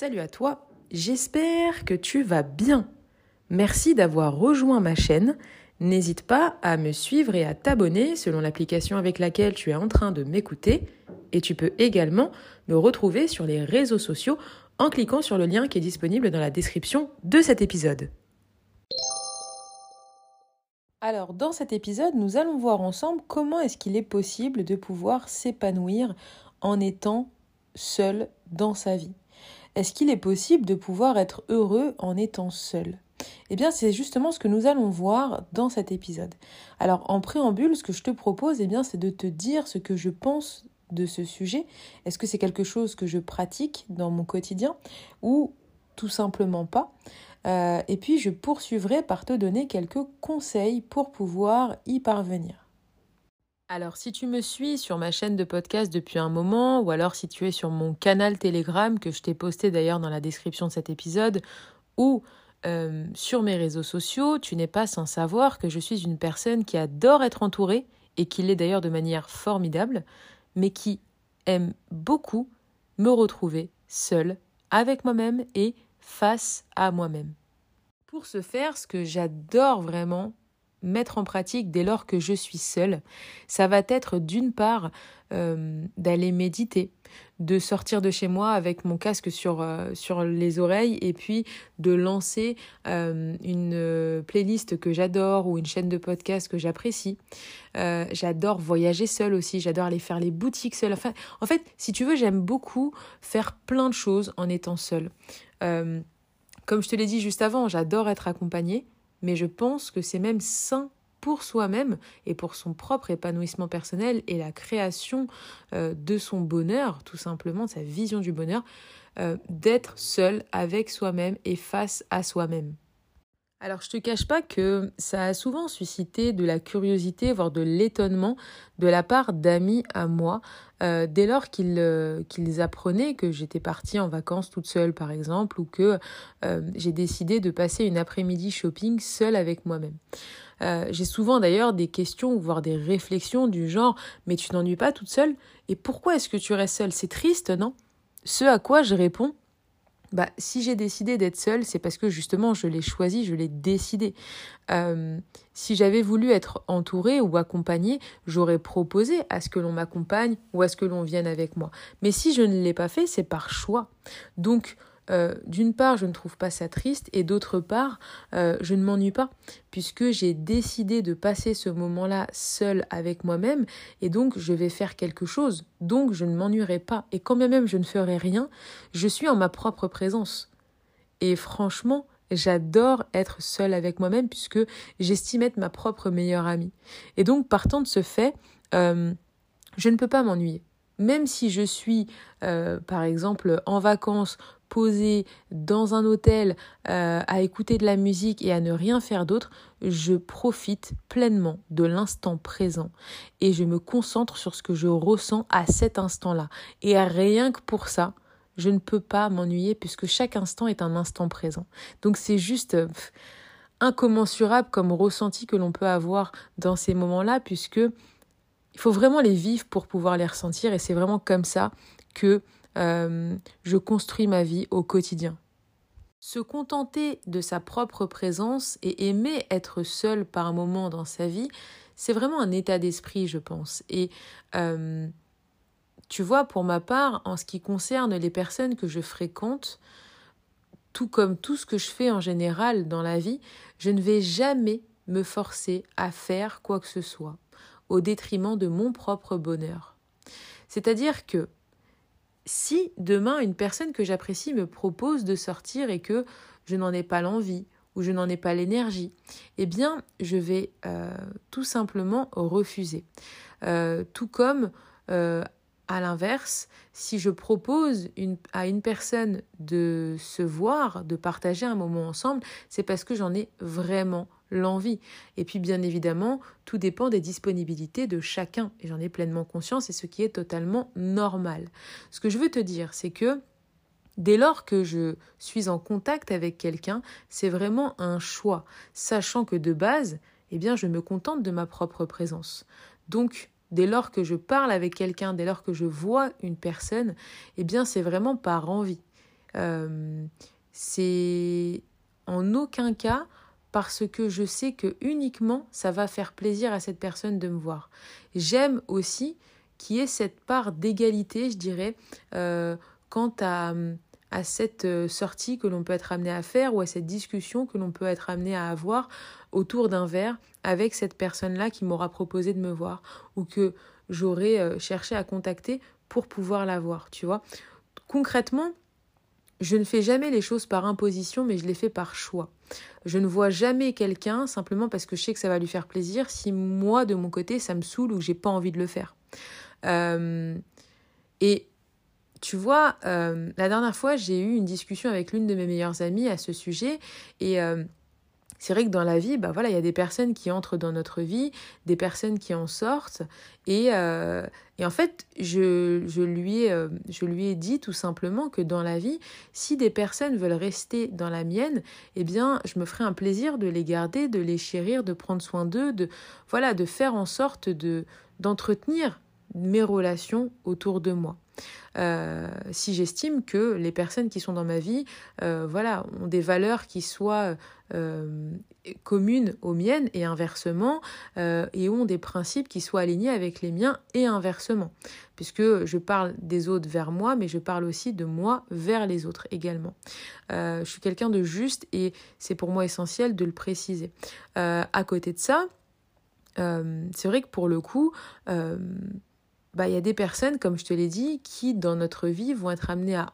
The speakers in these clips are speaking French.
Salut à toi, j'espère que tu vas bien. Merci d'avoir rejoint ma chaîne. N'hésite pas à me suivre et à t'abonner selon l'application avec laquelle tu es en train de m'écouter. Et tu peux également me retrouver sur les réseaux sociaux en cliquant sur le lien qui est disponible dans la description de cet épisode. Alors, dans cet épisode, nous allons voir ensemble comment est-ce qu'il est possible de pouvoir s'épanouir en étant seul dans sa vie. Est-ce qu'il est possible de pouvoir être heureux en étant seul? Eh bien, c'est justement ce que nous allons voir dans cet épisode. Alors, en préambule, ce que je te propose, eh bien, c'est de te dire ce que je pense de ce sujet. Est-ce que c'est quelque chose que je pratique dans mon quotidien ou tout simplement pas? Euh, Et puis, je poursuivrai par te donner quelques conseils pour pouvoir y parvenir. Alors, si tu me suis sur ma chaîne de podcast depuis un moment, ou alors si tu es sur mon canal Telegram, que je t'ai posté d'ailleurs dans la description de cet épisode, ou euh, sur mes réseaux sociaux, tu n'es pas sans savoir que je suis une personne qui adore être entourée, et qui l'est d'ailleurs de manière formidable, mais qui aime beaucoup me retrouver seule, avec moi-même et face à moi-même. Pour ce faire, ce que j'adore vraiment, mettre en pratique dès lors que je suis seule, ça va être d'une part euh, d'aller méditer, de sortir de chez moi avec mon casque sur, euh, sur les oreilles et puis de lancer euh, une playlist que j'adore ou une chaîne de podcast que j'apprécie. j'adore voyager seule aussi, j'adore aller faire les boutiques seule. Enfin, en fait, si tu veux, j'aime beaucoup faire plein de choses en étant seule. comme je te l'ai dit juste avant, j'adore être accompagnée mais je pense que c'est même sain pour soi-même et pour son propre épanouissement personnel et la création euh, de son bonheur, tout simplement, sa vision du bonheur, euh, d'être seul avec soi-même et face à soi-même. Alors je te cache pas que ça a souvent suscité de la curiosité, voire de l'étonnement de la part d'amis à moi, euh, dès lors qu'ils euh, qu'ils apprenaient que j'étais partie en vacances toute seule par exemple, ou que euh, j'ai décidé de passer une après-midi shopping seule avec moi-même. j'ai souvent d'ailleurs des questions, voire des réflexions du genre mais tu n'ennuies pas toute seule? Et pourquoi est-ce que tu restes seule? C'est triste, non? Ce à quoi je réponds bah, si j'ai décidé d'être seule, c'est parce que justement je l'ai choisi, je l'ai décidé. Euh, si j'avais voulu être entourée ou accompagnée, j'aurais proposé à ce que l'on m'accompagne ou à ce que l'on vienne avec moi. Mais si je ne l'ai pas fait, c'est par choix. Donc, euh, d'une part, je ne trouve pas ça triste et d'autre part, euh, je ne m'ennuie pas puisque j'ai décidé de passer ce moment-là seul avec moi-même et donc je vais faire quelque chose. Donc je ne m'ennuierai pas et quand bien même je ne ferai rien, je suis en ma propre présence. Et franchement, j'adore être seule avec moi-même puisque j'estime être ma propre meilleure amie. Et donc partant de ce fait, euh, je ne peux pas m'ennuyer même si je suis par exemple en vacances posée dans un hôtel euh, à écouter de la musique et à ne rien faire d'autre, je profite pleinement de l'instant présent et je me concentre sur ce que je ressens à cet instant-là. Et rien que pour ça, je ne peux pas m'ennuyer puisque chaque instant est un instant présent. Donc c'est juste incommensurable comme ressenti que l'on peut avoir dans ces moments-là puisque il faut vraiment les vivre pour pouvoir les ressentir et c'est vraiment comme ça que euh, je construis ma vie au quotidien. Se contenter de sa propre présence et aimer être seul par moment dans sa vie, c'est vraiment un état d'esprit, je pense. Et euh, tu vois, pour ma part, en ce qui concerne les personnes que je fréquente, tout comme tout ce que je fais en général dans la vie, je ne vais jamais me forcer à faire quoi que ce soit au détriment de mon propre bonheur. C'est-à-dire que si demain une personne que j'apprécie me propose de sortir et que je n'en ai pas l'envie ou je n'en ai pas l'énergie, eh bien je vais euh, tout simplement refuser. Euh, tout comme euh, à l'inverse, si je propose à une personne de se voir, de partager un moment ensemble, c'est parce que j'en ai vraiment l'envie. Et puis bien évidemment, tout dépend des disponibilités de chacun, et j'en ai pleinement conscience, et ce qui est totalement normal. Ce que je veux te dire, c'est que Dès lors que je suis en contact avec quelqu'un, c'est vraiment un choix, sachant que de base, eh bien, je me contente de ma propre présence. Donc, dès lors que je parle avec quelqu'un, dès lors que je vois une personne, eh bien, c'est vraiment par envie. c'est en aucun cas parce que je sais que uniquement ça va faire plaisir à cette personne de me voir. J'aime aussi qu'il y ait cette part d'égalité, je dirais, euh, quant à, cette euh, sortie que l'on peut être amené à faire ou à cette discussion que l'on peut être amené à avoir autour d'un verre avec cette personne-là qui m'aura proposé de me voir ou que j'aurais euh, cherché à contacter pour pouvoir la voir, tu vois. Concrètement, je ne fais jamais les choses par imposition, mais je les fais par choix. Je ne vois jamais quelqu'un simplement parce que je sais que ça va lui faire plaisir si moi, de mon côté, ça me saoule ou que j'ai pas envie de le faire. Euh, et tu vois, euh, la dernière fois, j'ai eu une discussion avec l'une de mes meilleures amies à ce sujet et euh, c'est vrai que dans la vie, bah voilà, il y a des personnes qui entrent dans notre vie, des personnes qui en sortent. Et, euh, en fait, je, je, lui ai, euh, je lui ai dit tout simplement que dans la vie, si des personnes veulent rester dans la mienne, eh bien, je me ferai un plaisir de les garder, de les chérir, de prendre soin d'eux, de, voilà, de faire en sorte de, d'entretenir mes relations autour de moi. Euh, si j'estime que les personnes qui sont dans ma vie euh, voilà, ont des valeurs qui soient euh, communes aux miennes et inversement, et ont des principes qui soient alignés avec les miens et inversement. Puisque je parle des autres vers moi, mais je parle aussi de moi vers les autres également. je suis quelqu'un de juste et c'est pour moi essentiel de le préciser. à côté de ça, c'est vrai que pour le coup, bah, il y a des personnes, comme je te l'ai dit, qui dans notre vie vont être amenées à,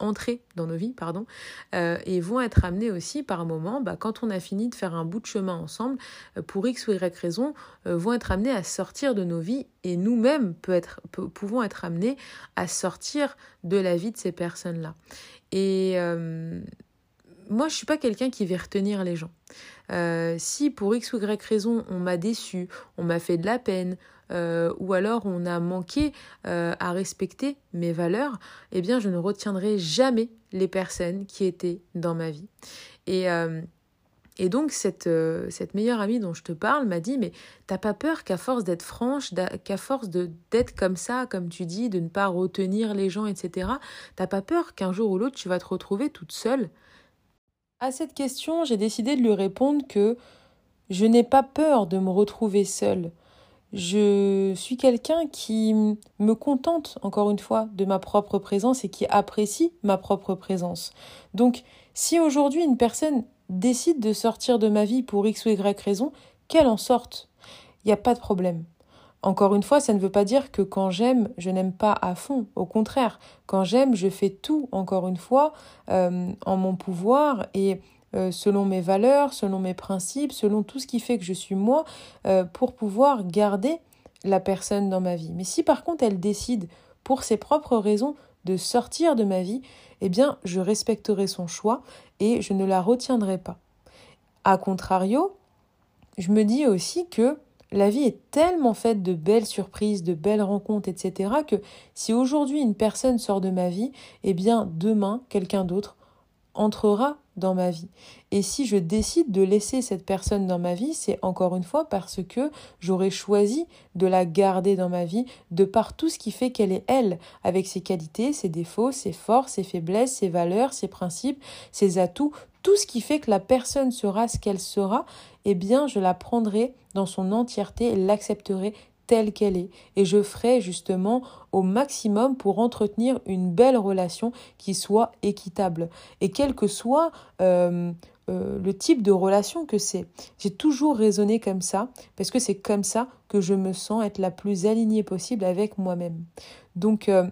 entrer dans nos vies, pardon, euh, et vont être amenées aussi par moment, bah, quand on a fini de faire un bout de chemin ensemble, euh, pour X ou Y raison, euh, vont être amenées à sortir de nos vies et nous-mêmes peut être, pouvons être amenés à sortir de la vie de ces personnes-là. Et moi, je suis pas quelqu'un qui va retenir les gens. si pour X ou Y raison, on m'a déçu, on m'a fait de la peine, euh, ou alors on a manqué euh, à respecter mes valeurs, eh bien je ne retiendrai jamais les personnes qui étaient dans ma vie. Et, euh, donc cette, meilleure amie dont je te parle m'a dit mais t'as pas peur qu'à force d'être franche, qu'à force d'être comme ça, comme tu dis, de ne pas retenir les gens, etc. T'as pas peur qu'un jour ou l'autre tu vas te retrouver toute seule À cette question, j'ai décidé de lui répondre que je n'ai pas peur de me retrouver seule. Je suis quelqu'un qui me contente, encore une fois, de ma propre présence et qui apprécie ma propre présence. Donc, si aujourd'hui une personne décide de sortir de ma vie pour X ou Y raison, qu'elle en sorte. Il n'y a pas de problème. Encore une fois, ça ne veut pas dire que quand j'aime, je n'aime pas à fond. Au contraire, quand j'aime, je fais tout, encore une fois, euh, en mon pouvoir et euh, selon mes valeurs, selon mes principes, selon tout ce qui fait que je suis moi, euh, pour pouvoir garder la personne dans ma vie. Mais si par contre elle décide, pour ses propres raisons, de sortir de ma vie, eh bien je respecterai son choix et je ne la retiendrai pas. A contrario, je me dis aussi que la vie est tellement faite de belles surprises, de belles rencontres, etc., que si aujourd'hui une personne sort de ma vie, eh bien demain, quelqu'un d'autre entrera dans ma vie. Et si je décide de laisser cette personne dans ma vie, c'est encore une fois parce que j'aurais choisi de la garder dans ma vie de par tout ce qui fait qu'elle est elle, avec ses qualités, ses défauts, ses forces, ses faiblesses, ses valeurs, ses principes, ses atouts, tout ce qui fait que la personne sera ce qu'elle sera, eh bien je la prendrai dans son entièreté et l'accepterai telle qu'elle est. Et je ferai justement au maximum pour entretenir une belle relation qui soit équitable. Et quel que soit euh, euh, le type de relation que c'est. J'ai toujours raisonné comme ça, parce que c'est comme ça que je me sens être la plus alignée possible avec moi-même. Donc, euh,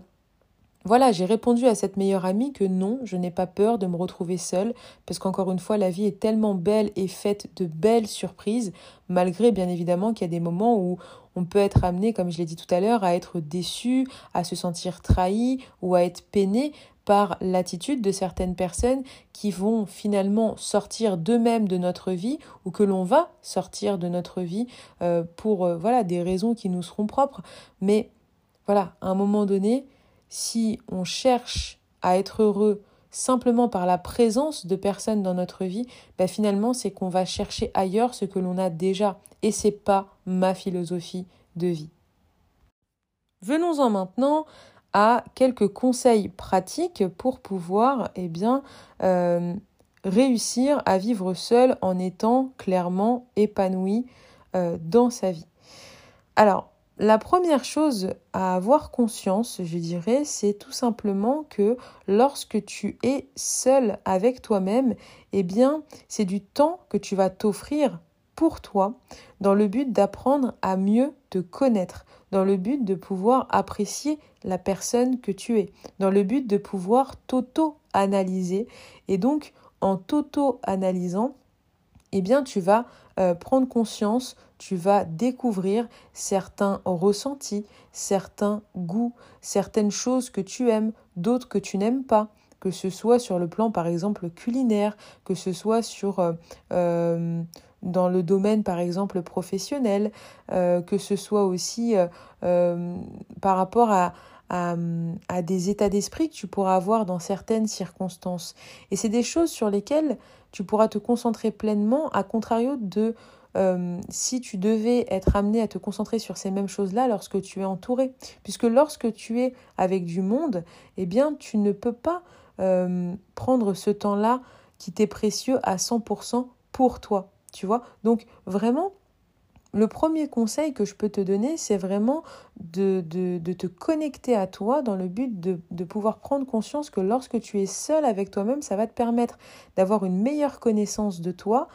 voilà, j'ai répondu à cette meilleure amie que non, je n'ai pas peur de me retrouver seule, parce qu'encore une fois, la vie est tellement belle et faite de belles surprises, malgré bien évidemment qu'il y a des moments où on peut être amené, comme je l'ai dit tout à l'heure, à être déçu, à se sentir trahi ou à être peiné par l'attitude de certaines personnes qui vont finalement sortir d'eux-mêmes de notre vie ou que l'on va sortir de notre vie euh, pour euh, voilà des raisons qui nous seront propres. Mais voilà, à un moment donné, si on cherche à être heureux simplement par la présence de personnes dans notre vie, bah finalement c'est qu'on va chercher ailleurs ce que l'on a déjà et c'est pas ma philosophie de vie. Venons-en maintenant à quelques conseils pratiques pour pouvoir eh bien, euh, réussir à vivre seul en étant clairement épanoui euh, dans sa vie. Alors, la première chose à avoir conscience, je dirais, c'est tout simplement que lorsque tu es seul avec toi-même, eh bien, c'est du temps que tu vas t'offrir pour toi dans le but d'apprendre à mieux te connaître, dans le but de pouvoir apprécier la personne que tu es, dans le but de pouvoir t'auto-analyser. Et donc, en t'auto-analysant, eh bien, tu vas euh, prendre conscience, tu vas découvrir certains ressentis, certains goûts, certaines choses que tu aimes, d'autres que tu n'aimes pas, que ce soit sur le plan, par exemple, culinaire, que ce soit sur... Euh, euh, dans le domaine par exemple professionnel, que ce soit aussi par rapport à, à, des états d'esprit que tu pourras avoir dans certaines circonstances. Et c'est des choses sur lesquelles tu pourras te concentrer pleinement, à contrario de euh, si tu devais être amené à te concentrer sur ces mêmes choses-là lorsque tu es entouré. Puisque lorsque tu es avec du monde, eh bien, tu ne peux pas euh, prendre ce temps-là qui t'est précieux à 100% pour toi. Tu vois? Donc, vraiment, le premier conseil que je peux te donner, c'est vraiment de, de, te connecter à toi dans le but de, de, pouvoir prendre conscience que lorsque tu es seul avec toi-même, ça va te permettre d'avoir une meilleure connaissance de toi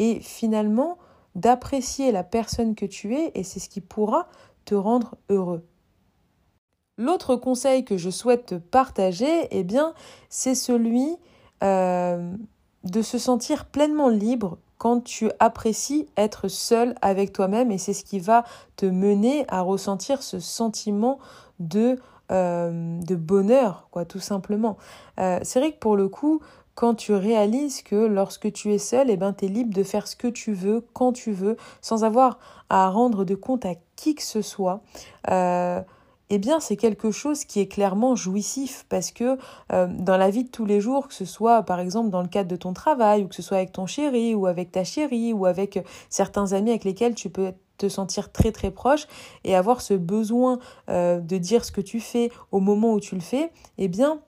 et finalement d'apprécier la personne que tu es et c'est ce qui pourra te rendre heureux. L'autre conseil que je souhaite te partager, eh bien, c'est celui euh, de se sentir pleinement libre quand tu apprécies être seul avec toi-même et c'est ce qui va te mener à ressentir ce sentiment de, euh, de bonheur, quoi, tout simplement. Euh, c'est vrai que pour le coup, quand tu réalises que lorsque tu es seul, eh ben, tu es libre de faire ce que tu veux, quand tu veux, sans avoir à rendre de compte à qui que ce soit. Euh, eh bien c'est quelque chose qui est clairement jouissif parce que euh, dans la vie de tous les jours, que ce soit par exemple dans le cadre de ton travail ou que ce soit avec ton chéri ou avec ta chérie ou avec certains amis avec lesquels tu peux te sentir très très proche et avoir ce besoin euh, de dire ce que tu fais au moment où tu le fais, eh bien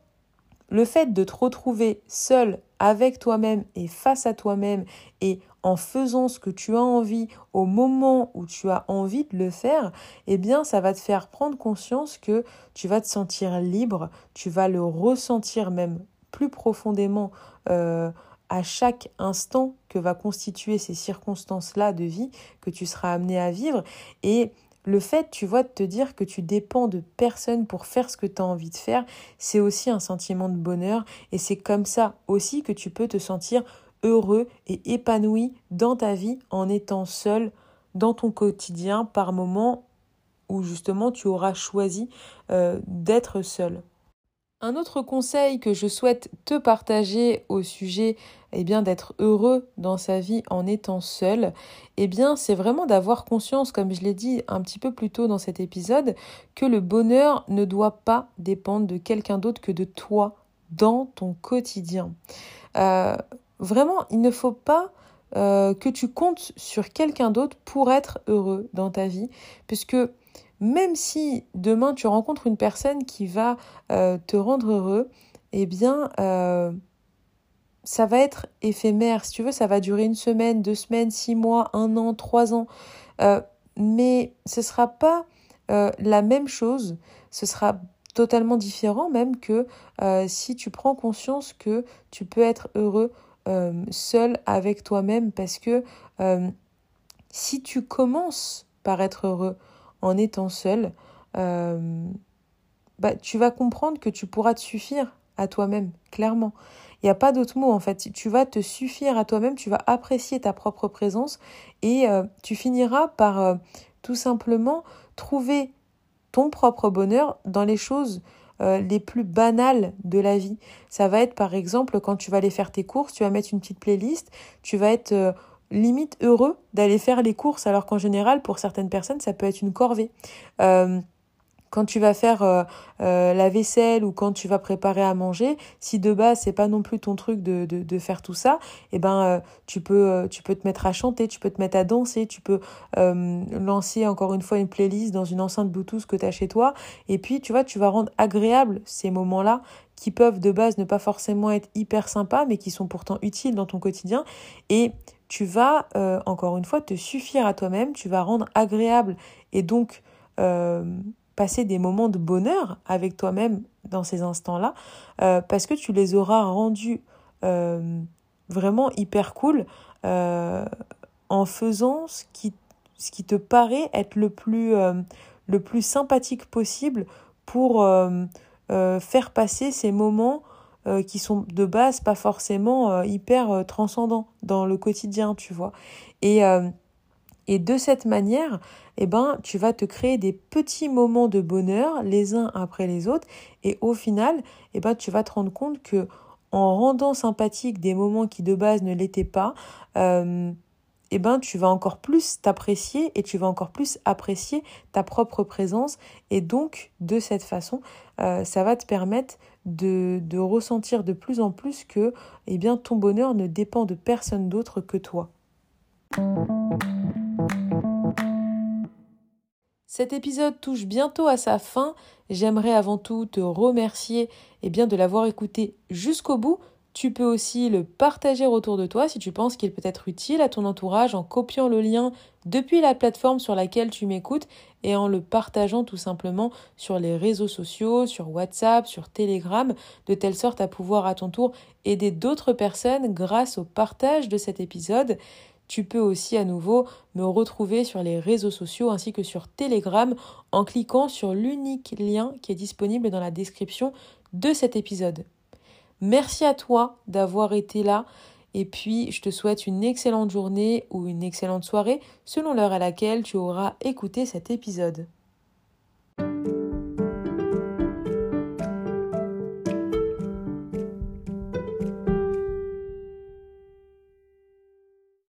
le fait de te retrouver seul avec toi-même et face à toi-même et en faisant ce que tu as envie au moment où tu as envie de le faire, eh bien ça va te faire prendre conscience que tu vas te sentir libre, tu vas le ressentir même plus profondément euh, à chaque instant que va constituer ces circonstances-là de vie que tu seras amené à vivre. Et le fait, tu vois, de te dire que tu dépends de personne pour faire ce que tu as envie de faire, c'est aussi un sentiment de bonheur et c'est comme ça aussi que tu peux te sentir heureux et épanoui dans ta vie en étant seul dans ton quotidien par moments où justement tu auras choisi euh, d'être seul. Un autre conseil que je souhaite te partager au sujet eh bien d'être heureux dans sa vie en étant seul, eh bien c'est vraiment d'avoir conscience comme je l'ai dit un petit peu plus tôt dans cet épisode que le bonheur ne doit pas dépendre de quelqu'un d'autre que de toi dans ton quotidien. Euh, vraiment, il ne faut pas euh, que tu comptes sur quelqu'un d'autre pour être heureux dans ta vie, puisque même si demain tu rencontres une personne qui va euh, te rendre heureux, eh bien, euh, ça va être éphémère. Si tu veux, ça va durer une semaine, deux semaines, six mois, un an, trois ans. Euh, mais ce ne sera pas la même chose. Ce sera totalement différent même que si tu prends conscience que tu peux être heureux seul avec toi-même parce que si tu commences par être heureux, en étant seul, euh, bah, tu vas comprendre que tu pourras te suffire à toi-même, clairement. Il n'y a pas d'autre mot en fait. Tu vas te suffire à toi-même, tu vas apprécier ta propre présence et euh, tu finiras par euh, tout simplement trouver ton propre bonheur dans les choses les plus banales de la vie. Ça va être par exemple quand tu vas aller faire tes courses, tu vas mettre une petite playlist, tu vas être limite heureux d'aller faire les courses, alors qu'en général, pour certaines personnes, ça peut être une corvée. Euh, quand tu vas faire euh, euh, la vaisselle ou quand tu vas préparer à manger, si de base c'est pas non plus ton truc de, de, faire tout ça, eh ben euh, tu peux tu peux te mettre à chanter, tu peux te mettre à danser, tu peux lancer encore une fois une playlist dans une enceinte Bluetooth que tu as chez toi. Et puis tu vois, tu vas rendre agréable ces moments-là qui peuvent de base ne pas forcément être hyper sympas mais qui sont pourtant utiles dans ton quotidien. Et tu vas encore une fois te suffire à toi-même, tu vas rendre agréable et donc passer des moments de bonheur avec toi-même dans ces instants-là, euh, parce que tu les auras rendus euh, vraiment hyper cool euh, en faisant ce qui, te paraît être le plus, sympathique possible pour faire passer ces moments qui sont de base pas forcément hyper transcendants dans le quotidien, tu vois. Et de cette manière, eh ben, tu vas te créer des petits moments de bonheur les uns après les autres et au final, eh ben, tu vas te rendre compte que en rendant sympathique des moments qui de base ne l'étaient pas, euh, eh ben, tu vas encore plus t'apprécier et tu vas encore plus apprécier ta propre présence. Et donc, de cette façon, euh, ça va te permettre de, de, ressentir de plus en plus que eh bien, ton bonheur ne dépend de personne d'autre que toi. Cet épisode touche bientôt à sa fin. J'aimerais avant tout te remercier eh bien, de l'avoir écouté jusqu'au bout. Tu peux aussi le partager autour de toi si tu penses qu'il peut être utile à ton entourage en copiant le lien depuis la plateforme sur laquelle tu m'écoutes et en le partageant tout simplement sur les réseaux sociaux, sur WhatsApp, sur Telegram, de telle sorte à pouvoir à ton tour aider d'autres personnes grâce au partage de cet épisode. Tu peux aussi à nouveau me retrouver sur les réseaux sociaux ainsi que sur Telegram en cliquant sur l'unique lien qui est disponible dans la description de cet épisode. Merci à toi d'avoir été là et puis je te souhaite une excellente journée ou une excellente soirée selon l'heure à laquelle tu auras écouté cet épisode.